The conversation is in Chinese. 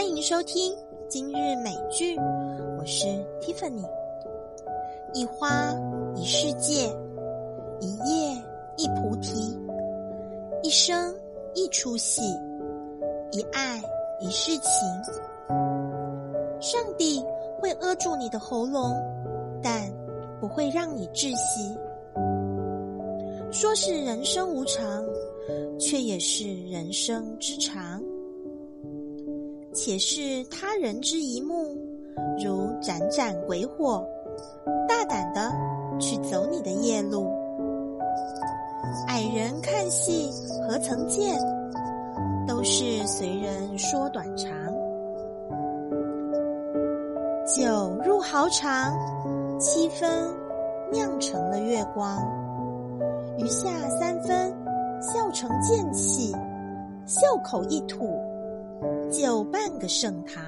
欢迎收听今日美剧，我是 Tiffany。一花一世界，一叶一菩提，一生一出戏，一爱一世情。上帝会扼住你的喉咙，但不会让你窒息。说是人生无常，却也是人生之常。且是他人之一目，如盏盏鬼火，大胆的去走你的夜路。矮人看戏何曾见？都是随人说短长。酒入豪肠，七分酿成了月光，余下三分笑成剑气，笑口一吐。就半个盛唐。